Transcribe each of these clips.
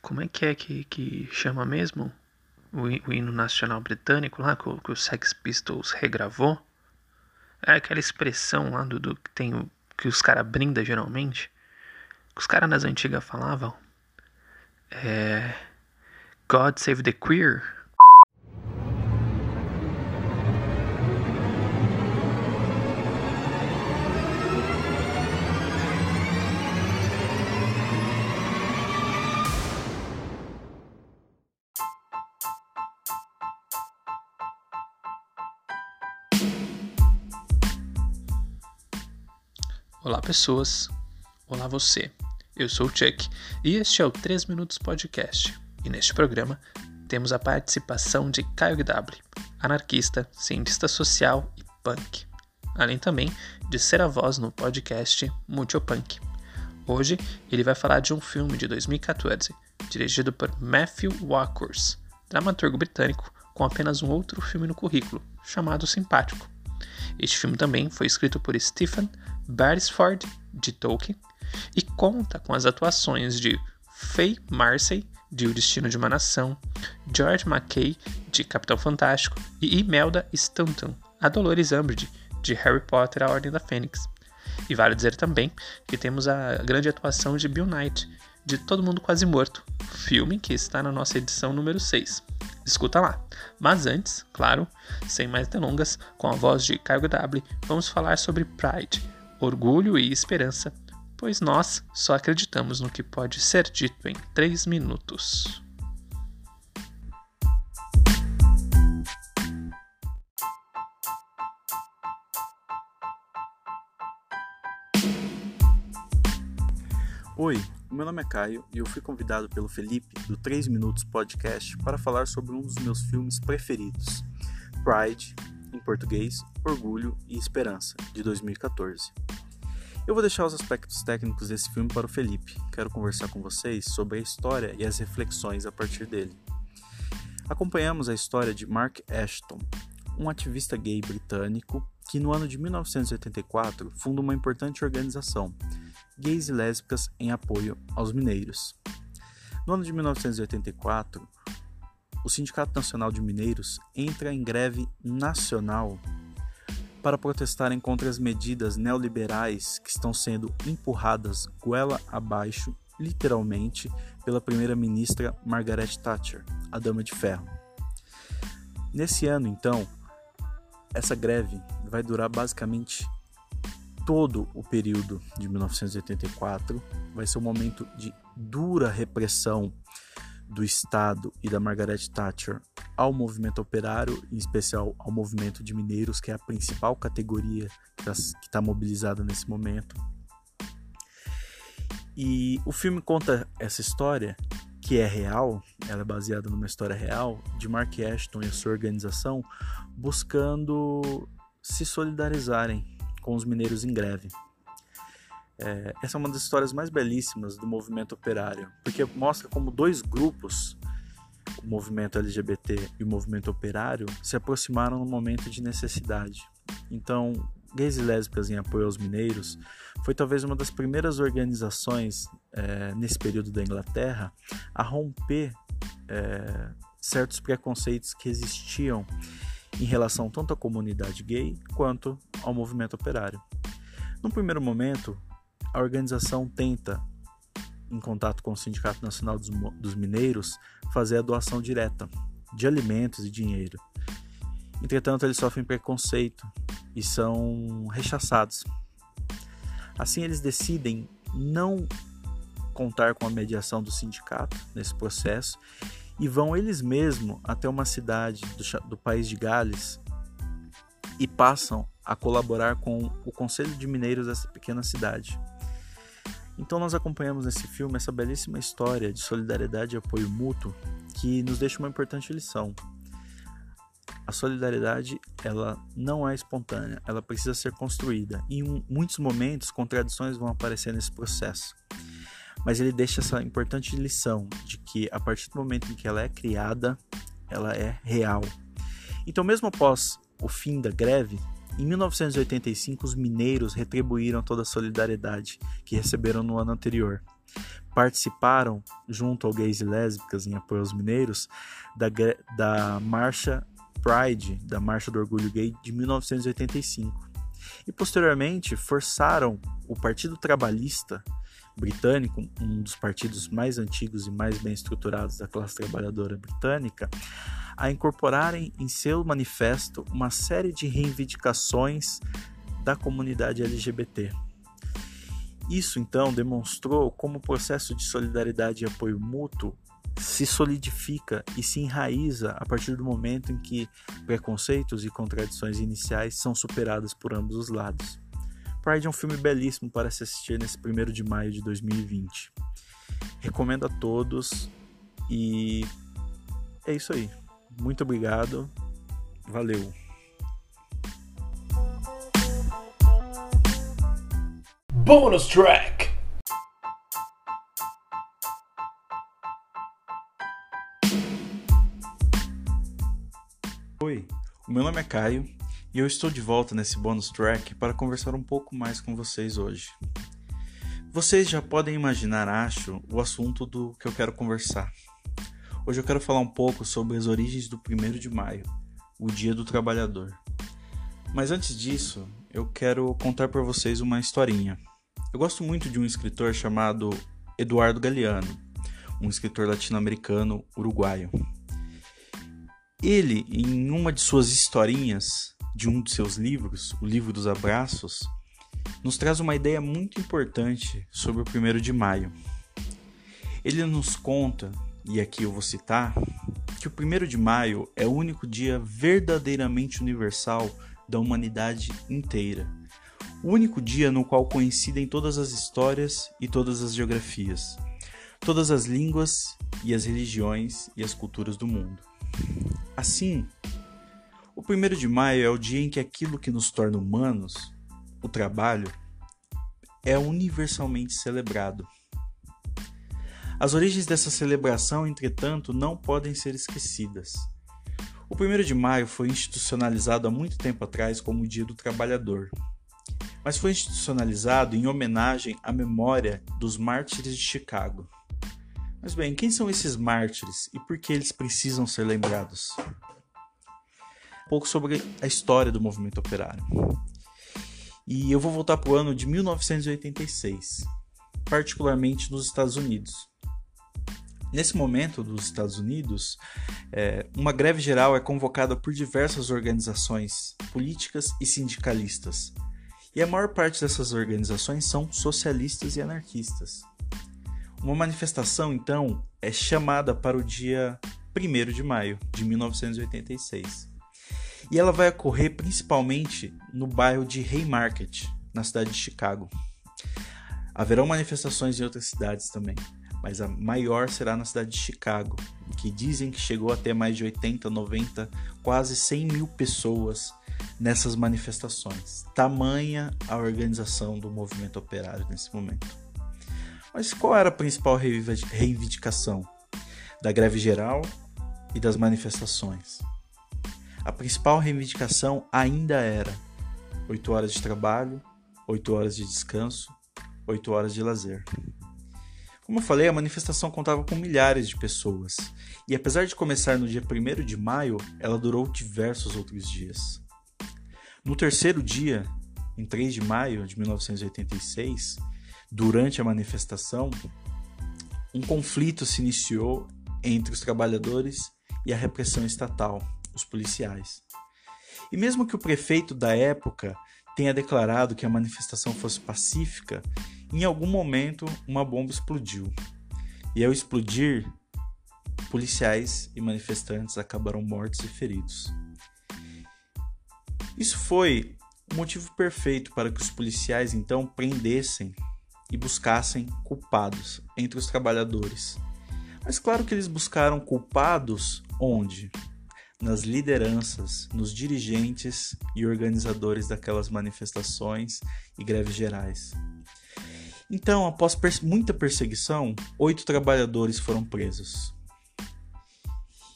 Como é que é que, que chama mesmo? O, o hino nacional britânico lá que, que o Sex Pistols regravou? É aquela expressão lá do, do que tem o, que os caras brindam geralmente. Que os caras nas antigas falavam. É. God Save the Queer. Olá, pessoas. Olá, você. Eu sou o Chuck e este é o 3 Minutos Podcast. E neste programa temos a participação de Caio W, anarquista, cientista social e punk. Além também de ser a voz no podcast Multipunk. Hoje ele vai falar de um filme de 2014, dirigido por Matthew Walkers, dramaturgo britânico com apenas um outro filme no currículo, chamado Simpático. Este filme também foi escrito por Stephen Beresford, de Tolkien, e conta com as atuações de Faye Marcy, de O Destino de uma Nação, George McKay, de Capitão Fantástico, e Imelda Stanton, a Dolores Umbridge, de Harry Potter A Ordem da Fênix. E vale dizer também que temos a grande atuação de Bill Knight, de Todo Mundo Quase Morto, filme que está na nossa edição número 6. Escuta lá. Mas antes, claro, sem mais delongas, com a voz de Caio W, vamos falar sobre Pride, orgulho e esperança, pois nós só acreditamos no que pode ser dito em três minutos. Oi, meu nome é Caio e eu fui convidado pelo Felipe do 3 Minutos Podcast para falar sobre um dos meus filmes preferidos, Pride, português, Orgulho e Esperança, de 2014. Eu vou deixar os aspectos técnicos desse filme para o Felipe. Quero conversar com vocês sobre a história e as reflexões a partir dele. Acompanhamos a história de Mark Ashton, um ativista gay britânico que no ano de 1984 funda uma importante organização, Gays e Lésbicas em Apoio aos Mineiros. No ano de 1984, o Sindicato Nacional de Mineiros entra em greve nacional para protestarem contra as medidas neoliberais que estão sendo empurradas goela abaixo, literalmente, pela primeira-ministra Margaret Thatcher, a Dama de Ferro. Nesse ano, então, essa greve vai durar basicamente todo o período de 1984. Vai ser um momento de dura repressão do Estado e da Margaret Thatcher ao movimento operário, em especial ao movimento de mineiros, que é a principal categoria que está tá mobilizada nesse momento. E o filme conta essa história, que é real, ela é baseada numa história real, de Mark Ashton e a sua organização buscando se solidarizarem com os mineiros em greve. É, essa é uma das histórias mais belíssimas do movimento operário, porque mostra como dois grupos, o movimento LGBT e o movimento operário, se aproximaram no momento de necessidade. Então, Gays e Lésbicas em Apoio aos Mineiros foi talvez uma das primeiras organizações é, nesse período da Inglaterra a romper é, certos preconceitos que existiam em relação tanto à comunidade gay quanto ao movimento operário. Num primeiro momento, a organização tenta, em contato com o Sindicato Nacional dos, dos Mineiros, fazer a doação direta de alimentos e dinheiro. Entretanto, eles sofrem preconceito e são rechaçados. Assim, eles decidem não contar com a mediação do sindicato nesse processo e vão eles mesmos até uma cidade do, do país de Gales e passam a colaborar com o Conselho de Mineiros dessa pequena cidade. Então nós acompanhamos nesse filme essa belíssima história de solidariedade e apoio mútuo que nos deixa uma importante lição. A solidariedade, ela não é espontânea, ela precisa ser construída. E em muitos momentos contradições vão aparecer nesse processo. Mas ele deixa essa importante lição de que a partir do momento em que ela é criada, ela é real. Então mesmo após o fim da greve, em 1985, os mineiros retribuíram toda a solidariedade que receberam no ano anterior. participaram, junto ao gays e lésbicas em apoio aos mineiros, da, da Marcha Pride, da Marcha do Orgulho Gay de 1985. E posteriormente forçaram o Partido Trabalhista britânico, um dos partidos mais antigos e mais bem estruturados da classe trabalhadora britânica, a incorporarem em seu manifesto uma série de reivindicações da comunidade LGBT. Isso então demonstrou como o processo de solidariedade e apoio mútuo se solidifica e se enraiza a partir do momento em que preconceitos e contradições iniciais são superadas por ambos os lados. Pride é um filme belíssimo para se assistir nesse 1 de maio de 2020. Recomendo a todos e é isso aí. Muito obrigado. Valeu. Bonus track. Oi, o meu nome é Caio e eu estou de volta nesse bonus track para conversar um pouco mais com vocês hoje. Vocês já podem imaginar, acho, o assunto do que eu quero conversar. Hoje eu quero falar um pouco sobre as origens do 1 de maio, o Dia do Trabalhador. Mas antes disso, eu quero contar para vocês uma historinha. Eu gosto muito de um escritor chamado Eduardo Galeano, um escritor latino-americano uruguaio. Ele, em uma de suas historinhas, de um de seus livros, o Livro dos Abraços, nos traz uma ideia muito importante sobre o 1 de maio. Ele nos conta, e aqui eu vou citar, que o 1 de maio é o único dia verdadeiramente universal da humanidade inteira. O único dia no qual coincidem todas as histórias e todas as geografias, todas as línguas e as religiões e as culturas do mundo. Assim, o 1 de maio é o dia em que aquilo que nos torna humanos, o trabalho, é universalmente celebrado. As origens dessa celebração, entretanto, não podem ser esquecidas. O 1 de maio foi institucionalizado há muito tempo atrás como o Dia do Trabalhador, mas foi institucionalizado em homenagem à memória dos mártires de Chicago. Mas bem, quem são esses mártires e por que eles precisam ser lembrados? Pouco sobre a história do movimento operário. E eu vou voltar para o ano de 1986, particularmente nos Estados Unidos. Nesse momento dos Estados Unidos, é, uma greve geral é convocada por diversas organizações políticas e sindicalistas, e a maior parte dessas organizações são socialistas e anarquistas. Uma manifestação, então, é chamada para o dia 1 de maio de 1986 e ela vai ocorrer principalmente no bairro de Haymarket, na cidade de Chicago. Haverão manifestações em outras cidades também, mas a maior será na cidade de Chicago, que dizem que chegou até mais de 80, 90, quase 100 mil pessoas nessas manifestações. Tamanha a organização do movimento operário nesse momento. Mas qual era a principal reivindicação da greve geral e das manifestações? A principal reivindicação ainda era 8 horas de trabalho, 8 horas de descanso, 8 horas de lazer. Como eu falei, a manifestação contava com milhares de pessoas, e apesar de começar no dia 1 de maio, ela durou diversos outros dias. No terceiro dia, em 3 de maio de 1986, durante a manifestação, um conflito se iniciou entre os trabalhadores e a repressão estatal os policiais. E mesmo que o prefeito da época tenha declarado que a manifestação fosse pacífica, em algum momento uma bomba explodiu. E ao explodir, policiais e manifestantes acabaram mortos e feridos. Isso foi o motivo perfeito para que os policiais então prendessem e buscassem culpados entre os trabalhadores. Mas claro que eles buscaram culpados onde? Nas lideranças, nos dirigentes e organizadores daquelas manifestações e greves gerais. Então, após muita perseguição, oito trabalhadores foram presos.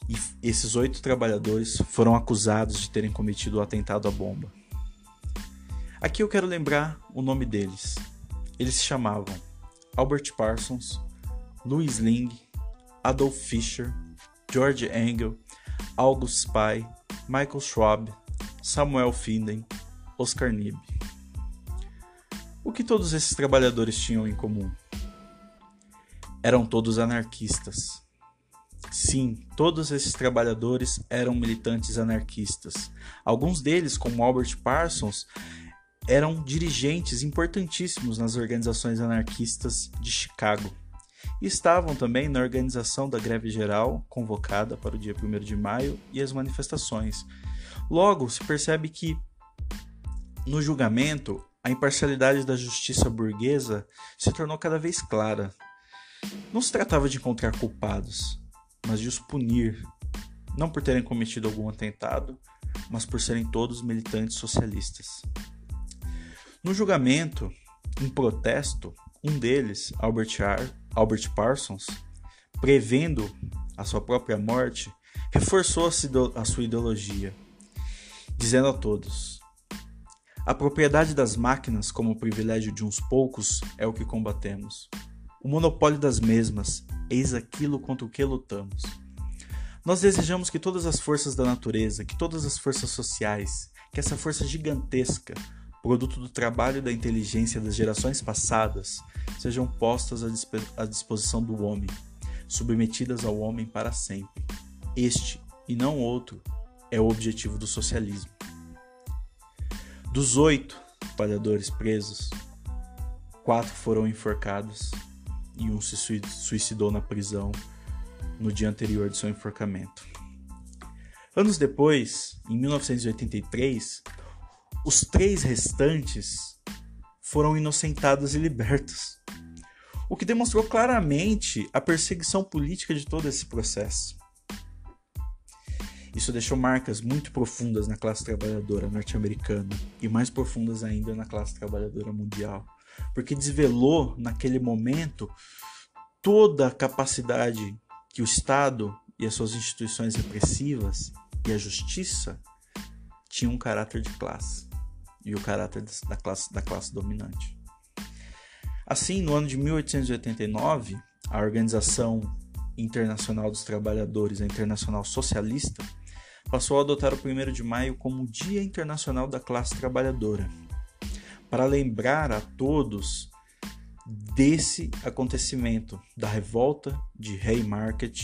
E esses oito trabalhadores foram acusados de terem cometido o atentado à bomba. Aqui eu quero lembrar o nome deles. Eles se chamavam Albert Parsons, Louis Ling, Adolf Fischer, George Engel, August Spy, Michael Schwab, Samuel Finden, Oscar Nib. O que todos esses trabalhadores tinham em comum? Eram todos anarquistas. Sim, todos esses trabalhadores eram militantes anarquistas. Alguns deles, como Albert Parsons, eram dirigentes importantíssimos nas organizações anarquistas de Chicago. E estavam também na organização da greve geral convocada para o dia 1 de maio e as manifestações. Logo, se percebe que no julgamento a imparcialidade da justiça burguesa se tornou cada vez clara. Não se tratava de encontrar culpados, mas de os punir, não por terem cometido algum atentado, mas por serem todos militantes socialistas. No julgamento, em protesto, um deles, Albert, Ar, Albert Parsons, prevendo a sua própria morte, reforçou a sua ideologia, dizendo a todos: A propriedade das máquinas como privilégio de uns poucos é o que combatemos. O monopólio das mesmas, eis aquilo contra o que lutamos. Nós desejamos que todas as forças da natureza, que todas as forças sociais, que essa força gigantesca, produto do trabalho e da inteligência das gerações passadas, sejam postas à disposição do homem, submetidas ao homem para sempre. Este, e não outro, é o objetivo do socialismo. Dos oito trabalhadores presos, quatro foram enforcados e um se suicidou na prisão no dia anterior de seu enforcamento. Anos depois, em 1983, os três restantes foram inocentados e libertos, o que demonstrou claramente a perseguição política de todo esse processo. Isso deixou marcas muito profundas na classe trabalhadora norte-americana e mais profundas ainda na classe trabalhadora mundial, porque desvelou naquele momento toda a capacidade que o Estado e as suas instituições repressivas e a justiça tinham um caráter de classe e o caráter da classe, da classe dominante. Assim, no ano de 1889, a Organização Internacional dos Trabalhadores, a Internacional Socialista, passou a adotar o 1 de maio como Dia Internacional da Classe Trabalhadora, para lembrar a todos desse acontecimento, da revolta de Haymarket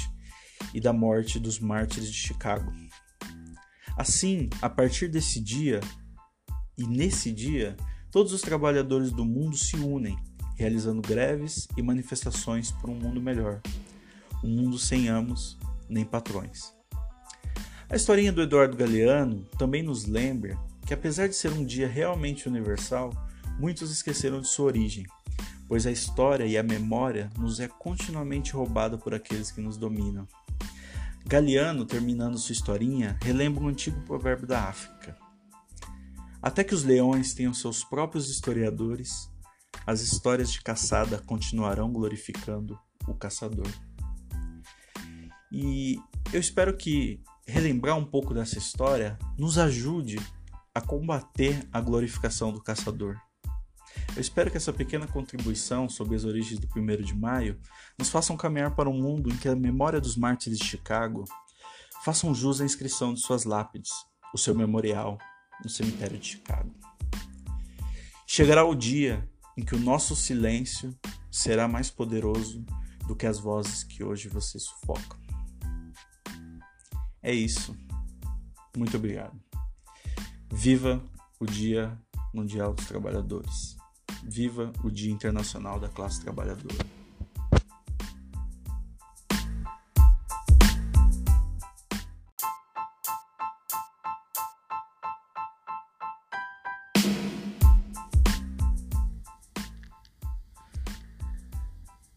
e da morte dos mártires de Chicago. Assim, a partir desse dia, e nesse dia, todos os trabalhadores do mundo se unem, realizando greves e manifestações por um mundo melhor, um mundo sem amos nem patrões. A historinha do Eduardo Galeano também nos lembra que, apesar de ser um dia realmente universal, muitos esqueceram de sua origem, pois a história e a memória nos é continuamente roubada por aqueles que nos dominam. Galeano, terminando sua historinha, relembra um antigo provérbio da África. Até que os leões tenham seus próprios historiadores, as histórias de caçada continuarão glorificando o caçador. E eu espero que relembrar um pouco dessa história nos ajude a combater a glorificação do caçador. Eu espero que essa pequena contribuição sobre as origens do 1 de maio nos façam caminhar para um mundo em que a memória dos mártires de Chicago façam jus à inscrição de suas lápides, o seu memorial no cemitério de Chicago. Chegará o dia em que o nosso silêncio será mais poderoso do que as vozes que hoje você sufoca. É isso. Muito obrigado. Viva o Dia Mundial dos Trabalhadores. Viva o Dia Internacional da Classe Trabalhadora.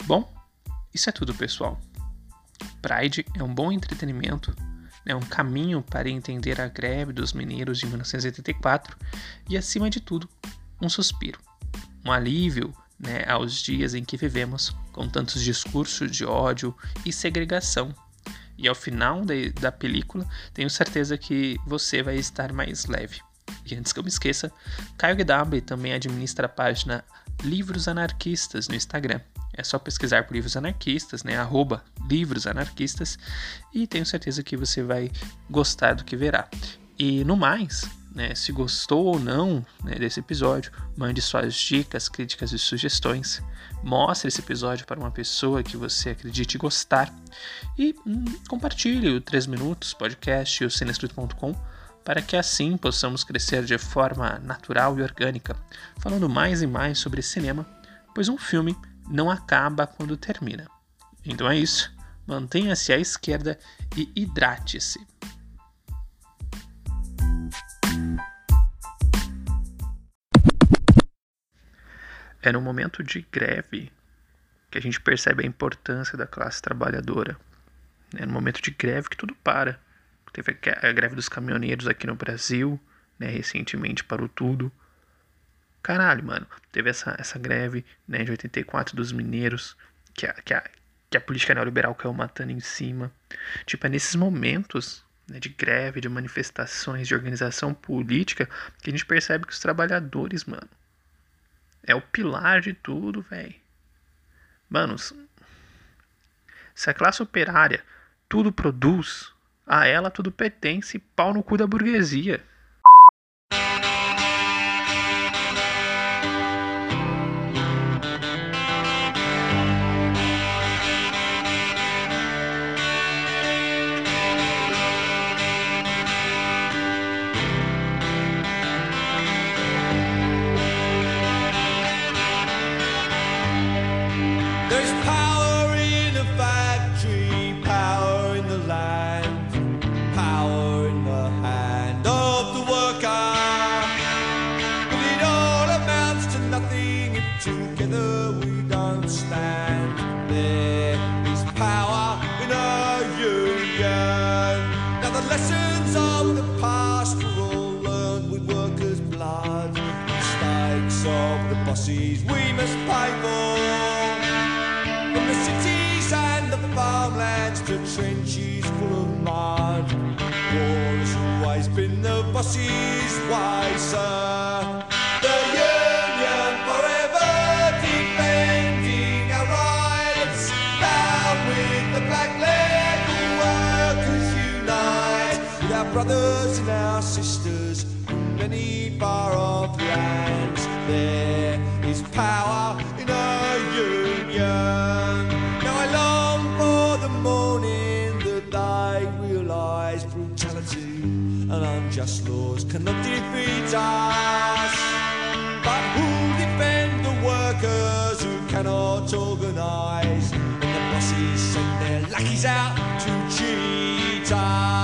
Bom, isso é tudo, pessoal. Pride é um bom entretenimento é um caminho para entender a greve dos mineiros de 1984 e, acima de tudo, um suspiro, um alívio né, aos dias em que vivemos com tantos discursos de ódio e segregação. E ao final de, da película, tenho certeza que você vai estar mais leve. E antes que eu me esqueça, Caio Guedabri também administra a página Livros Anarquistas no Instagram, É só pesquisar por livros anarquistas, né? Arroba livros anarquistas, e tenho certeza que você vai gostar do que verá. E no mais, né, se gostou ou não né, desse episódio, mande suas dicas, críticas e sugestões. Mostre esse episódio para uma pessoa que você acredite gostar. E hum, compartilhe o 3 Minutos Podcast e o cinescrito.com para que assim possamos crescer de forma natural e orgânica, falando mais e mais sobre cinema, pois um filme não acaba quando termina. Então é isso. Mantenha-se à esquerda e hidrate-se. É no momento de greve que a gente percebe a importância da classe trabalhadora. É no momento de greve que tudo para. Teve a greve dos caminhoneiros aqui no Brasil, né, recentemente parou tudo. Caralho, mano, teve essa, essa greve né, de 84 dos mineiros, que a, que, a, que a política neoliberal caiu matando em cima. Tipo, é nesses momentos né, de greve, de manifestações, de organização política, que a gente percebe que os trabalhadores, mano, é o pilar de tudo, velho. Mano, se a classe operária tudo produz, a ela tudo pertence, pau no cu da burguesia. The way, sir. The union forever defending our rights. Down with the black leg, workers unite. With our brothers and our sisters in many far off lands. There is power us. But who'll defend the workers who cannot organise? And the bosses send their lackeys out to cheat us.